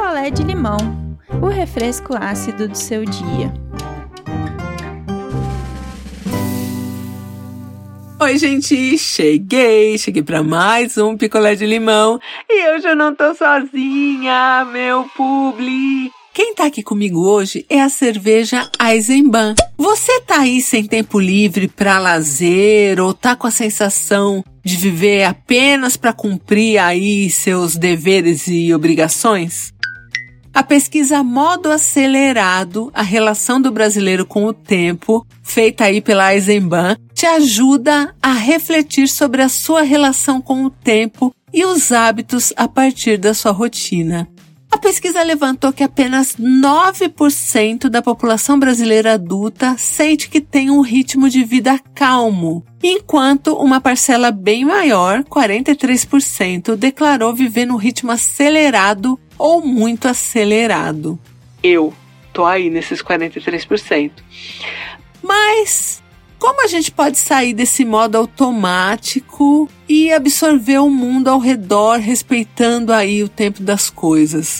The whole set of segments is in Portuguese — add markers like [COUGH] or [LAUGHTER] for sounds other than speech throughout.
picolé de limão, o refresco ácido do seu dia. Oi, gente, cheguei, cheguei para mais um picolé de limão e eu não tô sozinha, meu publi. Quem tá aqui comigo hoje é a cerveja Eisenbahn. Você tá aí sem tempo livre para lazer ou tá com a sensação de viver apenas para cumprir aí seus deveres e obrigações? A pesquisa Modo Acelerado, a relação do brasileiro com o tempo, feita aí pela Eisenbahn, te ajuda a refletir sobre a sua relação com o tempo e os hábitos a partir da sua rotina. A pesquisa levantou que apenas 9% da população brasileira adulta sente que tem um ritmo de vida calmo, enquanto uma parcela bem maior, 43%, declarou viver num ritmo acelerado ou muito acelerado. Eu tô aí nesses 43%. Mas como a gente pode sair desse modo automático e absorver o mundo ao redor, respeitando aí o tempo das coisas?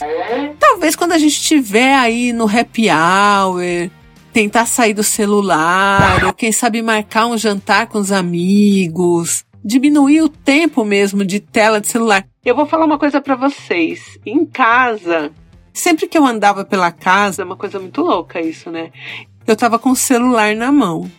Talvez quando a gente estiver aí no happy hour, tentar sair do celular, ou quem sabe marcar um jantar com os amigos, diminuir o tempo mesmo de tela de celular. Eu vou falar uma coisa para vocês. Em casa, sempre que eu andava pela casa, é uma coisa muito louca isso, né? Eu tava com o celular na mão.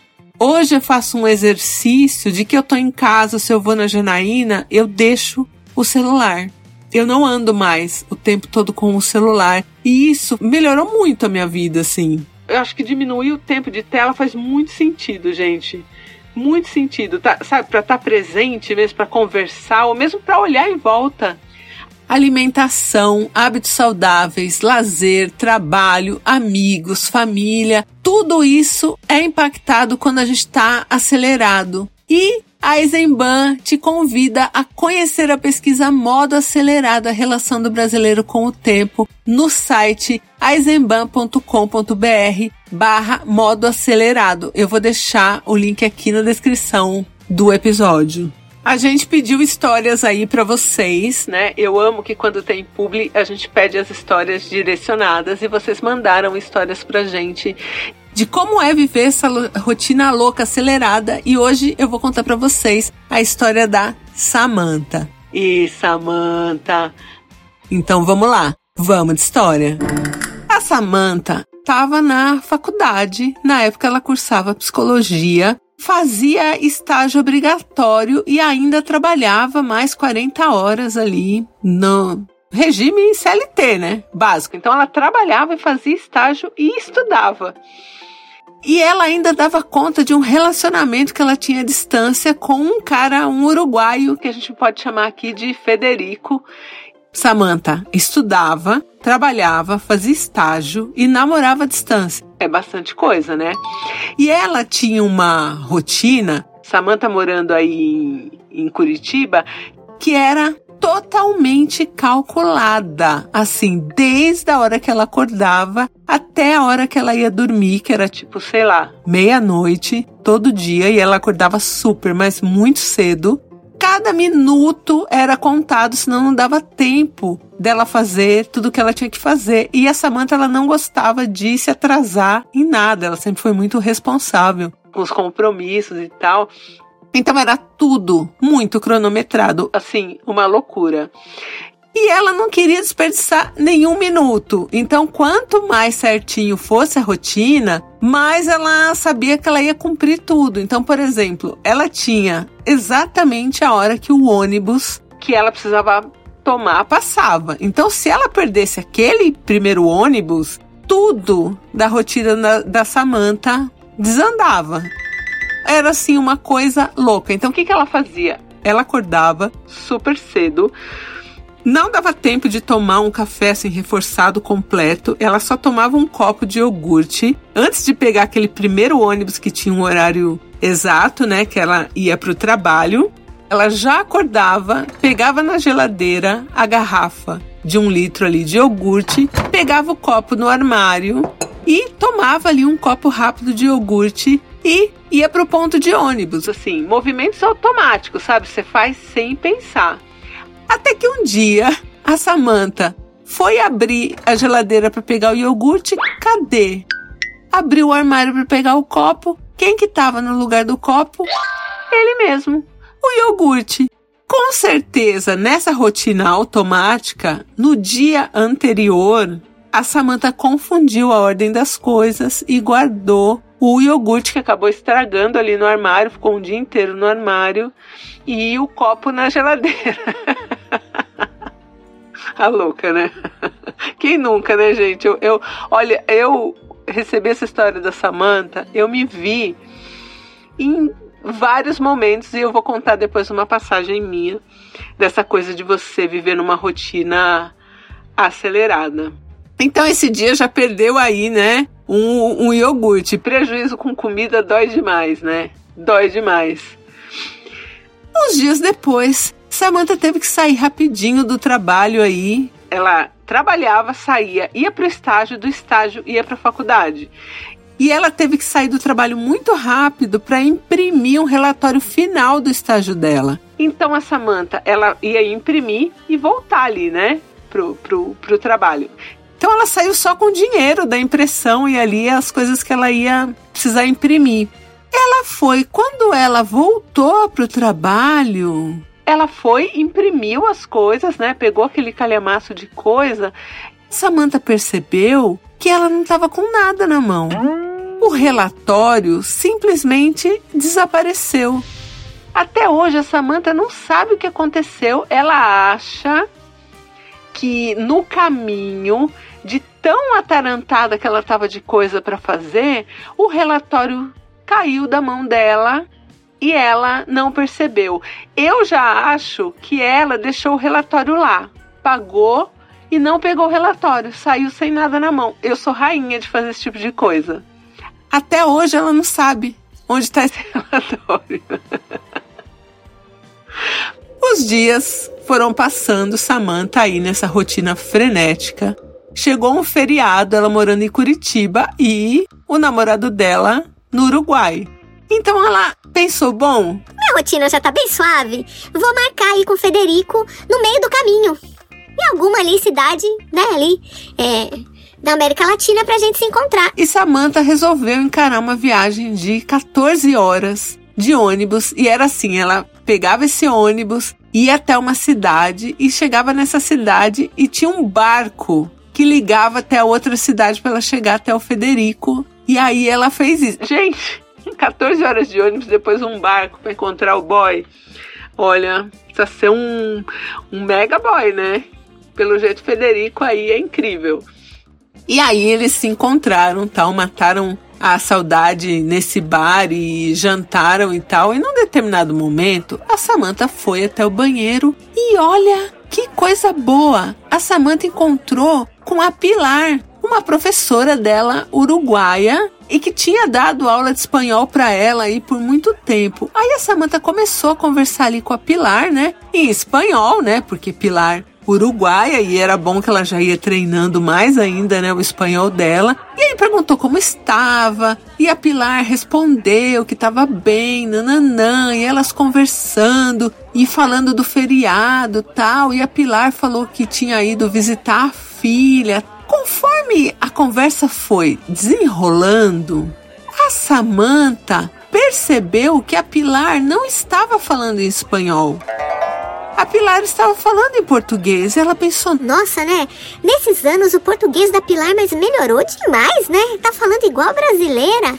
Hoje eu faço um exercício de que eu tô em casa, se eu vou na Janaína, eu deixo o celular. Eu não ando mais o tempo todo com o celular. E isso melhorou muito a minha vida, assim. Eu acho que diminuir o tempo de tela faz muito sentido, gente. Muito sentido, tá, sabe? Para estar tá presente mesmo, para conversar, ou mesmo para olhar em volta alimentação, hábitos saudáveis, lazer, trabalho, amigos, família, tudo isso é impactado quando a gente está acelerado. E a Eisenbahn te convida a conhecer a pesquisa Modo Acelerado, a relação do brasileiro com o tempo, no site eisenbahn.com.br barra modo acelerado. Eu vou deixar o link aqui na descrição do episódio. A gente pediu histórias aí para vocês, né? Eu amo que quando tem publi a gente pede as histórias direcionadas e vocês mandaram histórias pra gente de como é viver essa rotina louca, acelerada. E hoje eu vou contar para vocês a história da Samantha. E Samantha. Então vamos lá, vamos de história. A Samantha estava na faculdade, na época ela cursava psicologia fazia estágio obrigatório e ainda trabalhava mais 40 horas ali no regime CLT, né? Básico. Então ela trabalhava e fazia estágio e estudava. E ela ainda dava conta de um relacionamento que ela tinha à distância com um cara, um uruguaio, que a gente pode chamar aqui de Federico. Samantha estudava, trabalhava, fazia estágio e namorava à distância. É bastante coisa, né? E ela tinha uma rotina, Samantha morando aí em, Curitiba, que era totalmente calculada, assim, desde a hora que ela acordava até a hora que ela ia dormir, que era tipo, sei lá, meia-noite, todo dia, e ela acordava super, mas muito cedo cada minuto era contado, senão não dava tempo dela fazer tudo o que ela tinha que fazer. E a Samantha ela não gostava de se atrasar em nada, ela sempre foi muito responsável com os compromissos e tal. Então era tudo muito cronometrado, assim, uma loucura. E ela não queria desperdiçar nenhum minuto. Então, quanto mais certinho fosse a rotina, mais ela sabia que ela ia cumprir tudo. Então, por exemplo, ela tinha exatamente a hora que o ônibus que ela precisava tomar passava. Então, se ela perdesse aquele primeiro ônibus, tudo da rotina da, da Samantha desandava. Era assim uma coisa louca. Então, o que, que ela fazia? Ela acordava super cedo não dava tempo de tomar um café assim reforçado completo, ela só tomava um copo de iogurte antes de pegar aquele primeiro ônibus que tinha um horário exato, né, que ela ia para o trabalho. Ela já acordava, pegava na geladeira a garrafa de um litro ali de iogurte, pegava o copo no armário e tomava ali um copo rápido de iogurte e ia para o ponto de ônibus. Assim, movimentos automáticos, sabe? Você faz sem pensar. Até que um dia a Samantha Foi abrir a geladeira para pegar o iogurte, cadê? Abriu o armário para pegar o copo. Quem que estava no lugar do copo? Ele mesmo, o iogurte. Com certeza, nessa rotina automática, no dia anterior, a Samantha confundiu a ordem das coisas e guardou o iogurte que acabou estragando ali no armário, ficou um dia inteiro no armário e o copo na geladeira. [LAUGHS] a louca, né? [LAUGHS] Quem nunca, né, gente? Eu, eu, olha, eu recebi essa história da Samantha, eu me vi em vários momentos e eu vou contar depois uma passagem minha dessa coisa de você viver numa rotina acelerada. Então esse dia já perdeu aí, né? Um, um iogurte. Prejuízo com comida dói demais, né? Dói demais. Uns dias depois, Samantha teve que sair rapidinho do trabalho aí. Ela trabalhava, saía, ia para o estágio, do estágio ia para a faculdade. E ela teve que sair do trabalho muito rápido para imprimir um relatório final do estágio dela. Então a Samantha, ela ia imprimir e voltar ali, né, pro, pro, pro trabalho. Então ela saiu só com o dinheiro da impressão e ali as coisas que ela ia precisar imprimir. Ela foi, quando ela voltou pro trabalho, ela foi, imprimiu as coisas, né? Pegou aquele calhamaço de coisa. Samantha percebeu que ela não estava com nada na mão o relatório simplesmente desapareceu. Até hoje a Samantha não sabe o que aconteceu. Ela acha que no caminho de tão atarantada que ela estava de coisa para fazer, o relatório caiu da mão dela e ela não percebeu. Eu já acho que ela deixou o relatório lá, pagou e não pegou o relatório, saiu sem nada na mão. Eu sou rainha de fazer esse tipo de coisa. Até hoje ela não sabe onde está esse [LAUGHS] relatório. Os dias foram passando, Samantha aí nessa rotina frenética. Chegou um feriado, ela morando em Curitiba e o namorado dela no Uruguai. Então ela pensou, bom, minha rotina já tá bem suave. Vou marcar aí com o Federico no meio do caminho. Em alguma ali cidade, né, ali, é, da América Latina pra gente se encontrar. E Samantha resolveu encarar uma viagem de 14 horas de ônibus e era assim, ela pegava esse ônibus, ia até uma cidade e chegava nessa cidade e tinha um barco que ligava até a outra cidade para ela chegar até o Federico. E aí ela fez isso. Gente, 14 horas de ônibus, depois um barco para encontrar o boy. Olha, precisa ser um, um mega boy, né? Pelo jeito, Federico aí é incrível. E aí eles se encontraram, tal, mataram a saudade nesse bar e jantaram e tal. E num determinado momento, a Samantha foi até o banheiro e olha que coisa boa! A Samantha encontrou com a Pilar, uma professora dela uruguaia e que tinha dado aula de espanhol para ela aí por muito tempo. Aí a Samantha começou a conversar ali com a Pilar, né? Em espanhol, né? Porque Pilar uruguaia e era bom que ela já ia treinando mais ainda, né, o espanhol dela. E aí perguntou como estava, e a Pilar respondeu que estava bem, nananã, e elas conversando e falando do feriado, tal, e a Pilar falou que tinha ido visitar a filha. Conforme a conversa foi desenrolando, a Samantha percebeu que a Pilar não estava falando em espanhol. A Pilar estava falando em português. Ela pensou: Nossa, né? Nesses anos o português da Pilar mas melhorou demais, né? Tá falando igual brasileira.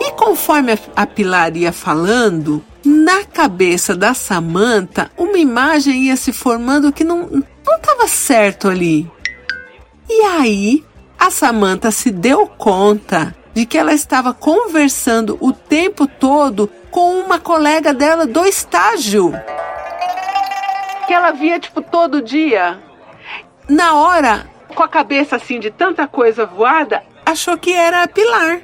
E conforme a Pilar ia falando, na cabeça da Samanta, uma imagem ia se formando que não não estava certo ali. E aí, a Samanta se deu conta de que ela estava conversando o tempo todo com uma colega dela do estágio que ela via, tipo, todo dia. Na hora, com a cabeça assim de tanta coisa voada, achou que era a Pilar.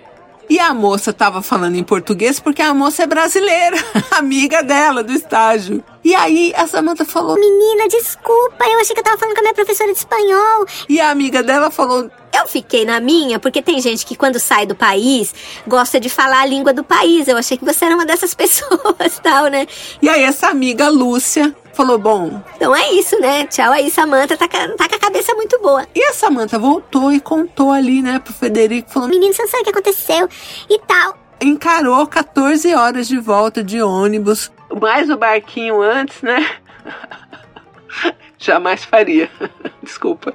E a moça estava falando em português porque a moça é brasileira, [LAUGHS] amiga dela do estágio. E aí a Samantha falou: Menina, desculpa, eu achei que eu tava falando com a minha professora de espanhol. E a amiga dela falou: Eu fiquei na minha, porque tem gente que quando sai do país gosta de falar a língua do país. Eu achei que você era uma dessas [LAUGHS] pessoas, tal, né? E aí essa amiga Lúcia falou: Bom. Então é isso, né? Tchau aí, Samanta tá, tá com a cabeça muito boa. E a Samanta voltou e contou ali, né, pro Federico, falou: Menino, você não sabe o que aconteceu e tal. Encarou 14 horas de volta de ônibus, mais o barquinho antes, né? [LAUGHS] Jamais faria. [LAUGHS] Desculpa.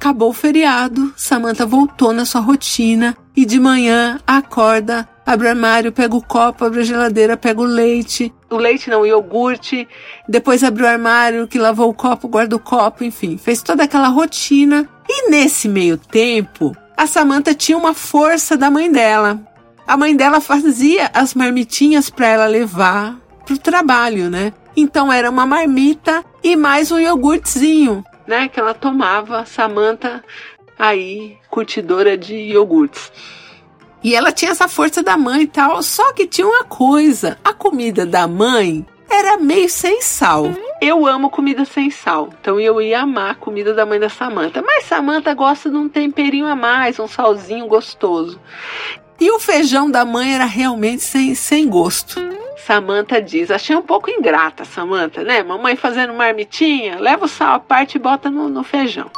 Acabou o feriado, Samantha voltou na sua rotina e de manhã acorda, abre o armário, pega o copo, abre a geladeira, pega o leite. O leite não, o iogurte. Depois abre o armário, que lavou o copo, guarda o copo, enfim, fez toda aquela rotina. E nesse meio tempo, a Samantha tinha uma força da mãe dela. A mãe dela fazia as marmitinhas para ela levar pro trabalho, né? Então era uma marmita e mais um iogurtezinho né, que ela tomava, Samantha aí, curtidora de iogurtes. E ela tinha essa força da mãe e tal, só que tinha uma coisa, a comida da mãe era meio sem sal. Eu amo comida sem sal, então eu ia amar a comida da mãe da Samantha. Mas Samantha gosta de um temperinho a mais, um salzinho gostoso. E o feijão da mãe era realmente sem, sem gosto. Samantha diz: Achei um pouco ingrata, Samantha, né? Mamãe fazendo marmitinha, leva o sal à parte e bota no, no feijão.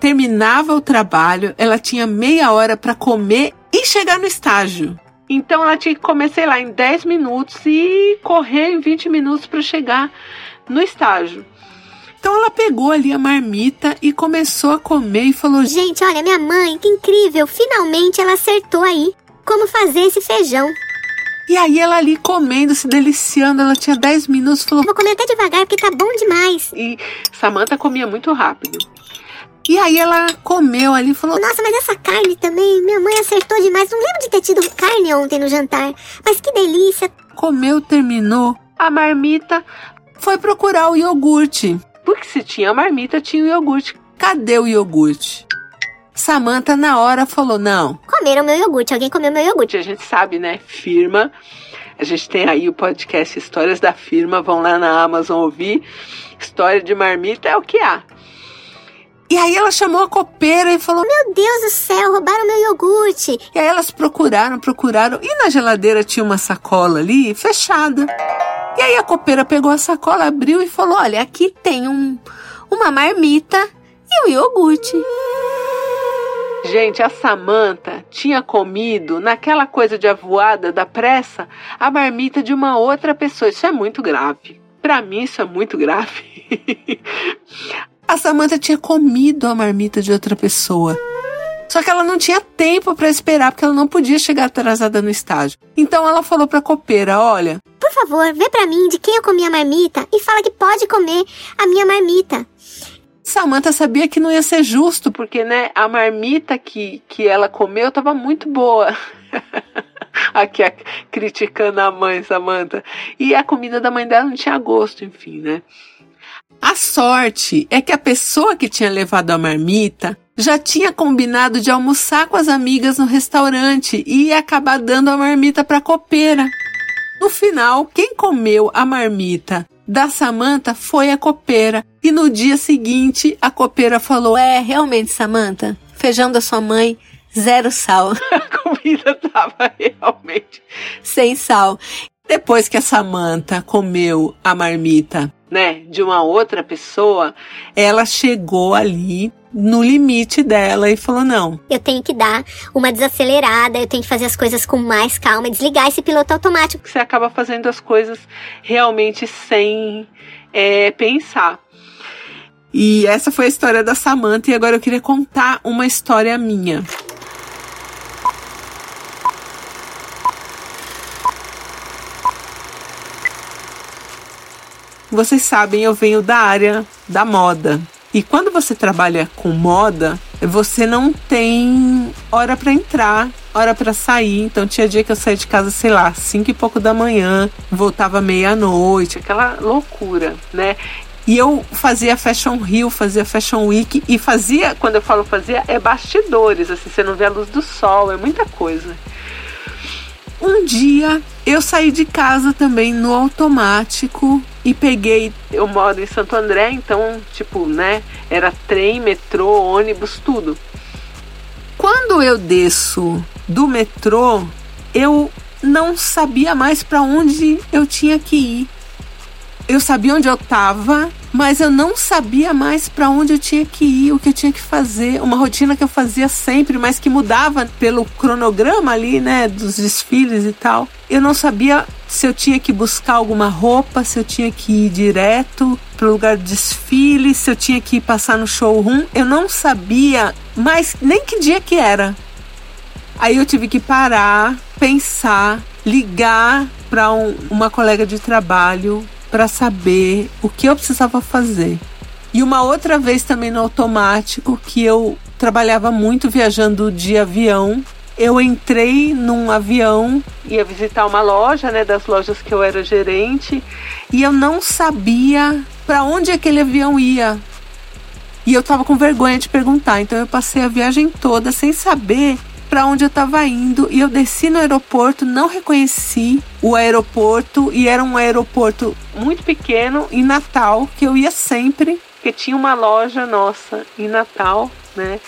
Terminava o trabalho, ela tinha meia hora para comer e chegar no estágio. Então ela tinha que comer, sei lá, em 10 minutos e correr em 20 minutos para chegar no estágio. Então ela pegou ali a marmita e começou a comer e falou: Gente, olha, minha mãe, que incrível! Finalmente ela acertou aí como fazer esse feijão. E aí ela ali comendo, se deliciando, ela tinha 10 minutos, falou: Vou comer até devagar porque tá bom demais. E Samantha comia muito rápido. E aí ela comeu ali e falou: Nossa, mas essa carne também, minha mãe acertou demais. Não lembro de ter tido carne ontem no jantar. Mas que delícia. Comeu, terminou. A marmita foi procurar o iogurte. Porque se tinha a marmita, tinha o iogurte. Cadê o iogurte? Samantha na hora falou: não. Comeram meu iogurte, alguém comeu meu iogurte. A gente sabe, né? Firma. A gente tem aí o podcast Histórias da Firma. Vão lá na Amazon ouvir. História de marmita é o que há. E aí ela chamou a copeira e falou: Meu Deus do céu, roubaram meu iogurte. E aí elas procuraram, procuraram. E na geladeira tinha uma sacola ali fechada. E aí a copeira pegou a sacola, abriu e falou: Olha, aqui tem um, uma marmita e um iogurte. Gente, a Samanta tinha comido, naquela coisa de avoada da pressa, a marmita de uma outra pessoa. Isso é muito grave. Para mim, isso é muito grave. [LAUGHS] a Samanta tinha comido a marmita de outra pessoa. Só que ela não tinha tempo para esperar, porque ela não podia chegar atrasada no estágio. Então ela falou pra copeira: Olha, por favor, vê para mim de quem eu comi a marmita e fala que pode comer a minha marmita. Samantha sabia que não ia ser justo, porque né, a marmita que, que ela comeu estava muito boa. [LAUGHS] Aqui a, criticando a mãe, Samantha. E a comida da mãe dela não tinha gosto, enfim, né? A sorte é que a pessoa que tinha levado a marmita já tinha combinado de almoçar com as amigas no restaurante e ia acabar dando a marmita para a copeira. No final, quem comeu a marmita da Samanta foi a copeira. E no dia seguinte, a copeira falou: É, realmente, Samanta, feijão da sua mãe, zero sal. [LAUGHS] a comida tava realmente sem sal. Depois que a Samanta comeu a marmita, né, de uma outra pessoa, ela chegou ali no limite dela e falou: não. Eu tenho que dar uma desacelerada, eu tenho que fazer as coisas com mais calma, desligar esse piloto automático. Você acaba fazendo as coisas realmente sem é, pensar. E essa foi a história da Samantha, e agora eu queria contar uma história minha. Vocês sabem, eu venho da área da moda. E quando você trabalha com moda, você não tem hora para entrar, hora para sair. Então tinha dia que eu saía de casa, sei lá, cinco e pouco da manhã, voltava meia-noite, aquela loucura, né? E eu fazia Fashion Rio, fazia Fashion Week e fazia, quando eu falo fazia, é bastidores, assim, você não vê a luz do sol, é muita coisa. Um dia eu saí de casa também no automático e peguei. Eu moro em Santo André, então, tipo, né? Era trem, metrô, ônibus, tudo. Quando eu desço do metrô, eu não sabia mais para onde eu tinha que ir. Eu sabia onde eu estava, mas eu não sabia mais para onde eu tinha que ir, o que eu tinha que fazer, uma rotina que eu fazia sempre, mas que mudava pelo cronograma ali, né, dos desfiles e tal. Eu não sabia se eu tinha que buscar alguma roupa, se eu tinha que ir direto para o lugar do desfile, se eu tinha que passar no showroom. Eu não sabia mais nem que dia que era. Aí eu tive que parar, pensar, ligar para um, uma colega de trabalho para saber o que eu precisava fazer. E uma outra vez também no automático que eu trabalhava muito viajando de avião. Eu entrei num avião, ia visitar uma loja, né, das lojas que eu era gerente, e eu não sabia para onde aquele avião ia. E eu tava com vergonha de perguntar, então eu passei a viagem toda sem saber para onde eu estava indo e eu desci no aeroporto, não reconheci o aeroporto e era um aeroporto muito pequeno em Natal que eu ia sempre, porque tinha uma loja nossa em Natal, né?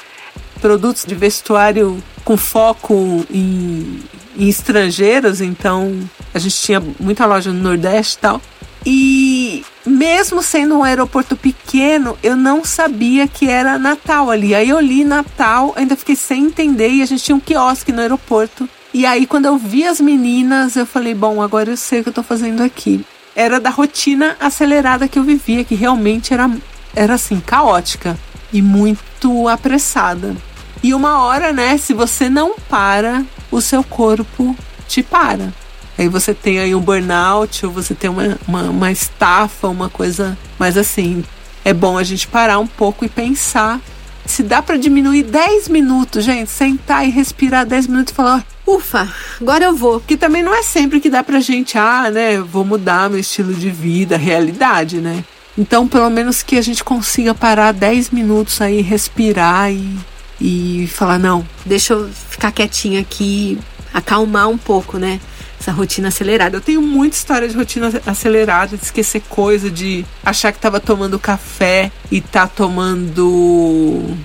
Produtos de vestuário com foco em, em estrangeiros, então a gente tinha muita loja no Nordeste e tal. E mesmo sendo um aeroporto pequeno, eu não sabia que era Natal ali. Aí eu li Natal, ainda fiquei sem entender e a gente tinha um quiosque no aeroporto. E aí quando eu vi as meninas, eu falei, bom, agora eu sei o que eu tô fazendo aqui. Era da rotina acelerada que eu vivia, que realmente era, era assim, caótica e muito apressada. E uma hora, né, se você não para, o seu corpo te para. Aí você tem aí um burnout, ou você tem uma, uma, uma estafa, uma coisa. Mas assim, é bom a gente parar um pouco e pensar se dá para diminuir 10 minutos, gente, sentar e respirar 10 minutos e falar, ufa, agora eu vou. Porque também não é sempre que dá pra gente, ah, né, vou mudar meu estilo de vida, realidade, né? Então, pelo menos que a gente consiga parar 10 minutos aí, respirar e, e falar, não, deixa eu ficar quietinha aqui, acalmar um pouco, né? essa rotina acelerada. Eu tenho muita história de rotina acelerada, de esquecer coisa, de achar que tava tomando café e tá tomando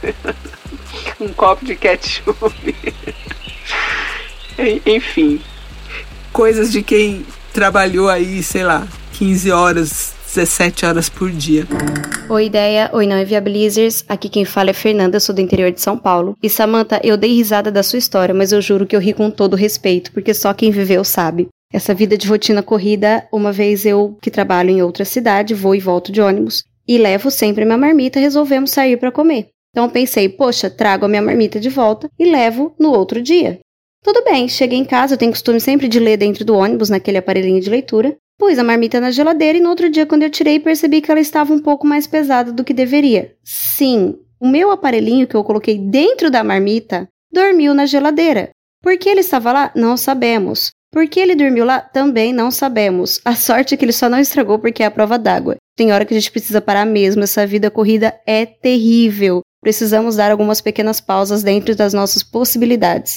[LAUGHS] um copo de ketchup. Enfim, coisas de quem trabalhou aí, sei lá, 15 horas 17 horas por dia. Oi, ideia. Oi, não é Viabilizers. Aqui quem fala é Fernanda, sou do interior de São Paulo. E Samantha, eu dei risada da sua história, mas eu juro que eu ri com todo respeito, porque só quem viveu sabe. Essa vida de rotina corrida, uma vez eu, que trabalho em outra cidade, vou e volto de ônibus, e levo sempre minha marmita, resolvemos sair para comer. Então pensei, poxa, trago a minha marmita de volta e levo no outro dia. Tudo bem, cheguei em casa, eu tenho costume sempre de ler dentro do ônibus, naquele aparelhinho de leitura. Pus a marmita na geladeira e no outro dia, quando eu tirei, percebi que ela estava um pouco mais pesada do que deveria. Sim, o meu aparelhinho que eu coloquei dentro da marmita dormiu na geladeira. Por que ele estava lá? Não sabemos. Por que ele dormiu lá? Também não sabemos. A sorte é que ele só não estragou porque é a prova d'água. Tem hora que a gente precisa parar mesmo, essa vida corrida é terrível. Precisamos dar algumas pequenas pausas dentro das nossas possibilidades.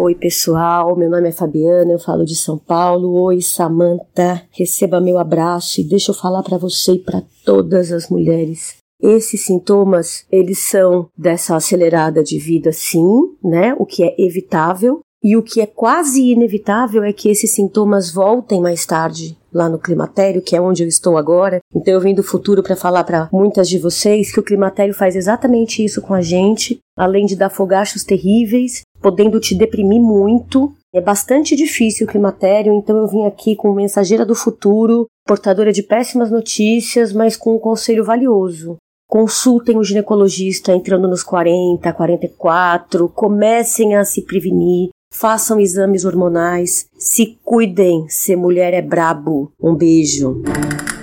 Oi, pessoal. Meu nome é Fabiana, eu falo de São Paulo. Oi, Samanta. Receba meu abraço e deixa eu falar para você e para todas as mulheres. Esses sintomas, eles são dessa acelerada de vida, sim, né? O que é evitável. E o que é quase inevitável é que esses sintomas voltem mais tarde, lá no climatério, que é onde eu estou agora. Então eu vim do futuro para falar para muitas de vocês que o climatério faz exatamente isso com a gente, além de dar fogachos terríveis, podendo te deprimir muito. É bastante difícil o climatério, então eu vim aqui com mensageira do futuro, portadora de péssimas notícias, mas com um conselho valioso. Consultem o ginecologista entrando nos 40, 44, comecem a se prevenir, façam exames hormonais, se cuidem, ser mulher é brabo. Um beijo.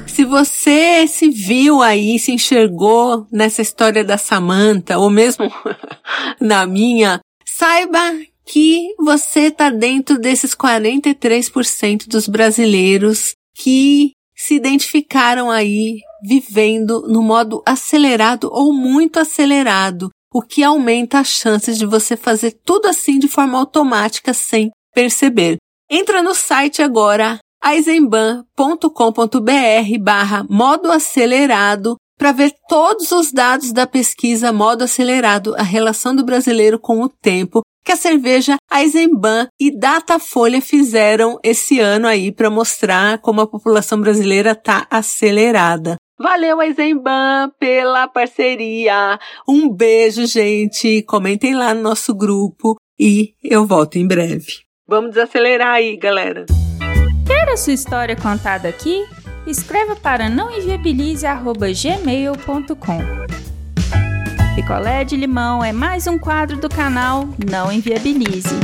Se você se viu aí, se enxergou nessa história da Samantha, ou mesmo [LAUGHS] na minha, saiba que você está dentro desses 43% dos brasileiros que se identificaram aí vivendo no modo acelerado ou muito acelerado, o que aumenta as chances de você fazer tudo assim de forma automática sem perceber. Entra no site agora, aizenban.com.br barra modo acelerado para ver todos os dados da pesquisa Modo Acelerado, a relação do brasileiro com o tempo, que a cerveja Eisenbahn e Datafolha fizeram esse ano aí para mostrar como a população brasileira está acelerada. Valeu, Eisenbahn, pela parceria. Um beijo, gente. Comentem lá no nosso grupo e eu volto em breve. Vamos desacelerar aí, galera. Quer a sua história contada aqui? Escreva para nãoenviabilize.gmail.com Picolé de limão é mais um quadro do canal Não Enviabilize.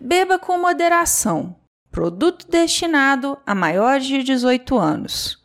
Beba com moderação. Produto destinado a maiores de 18 anos.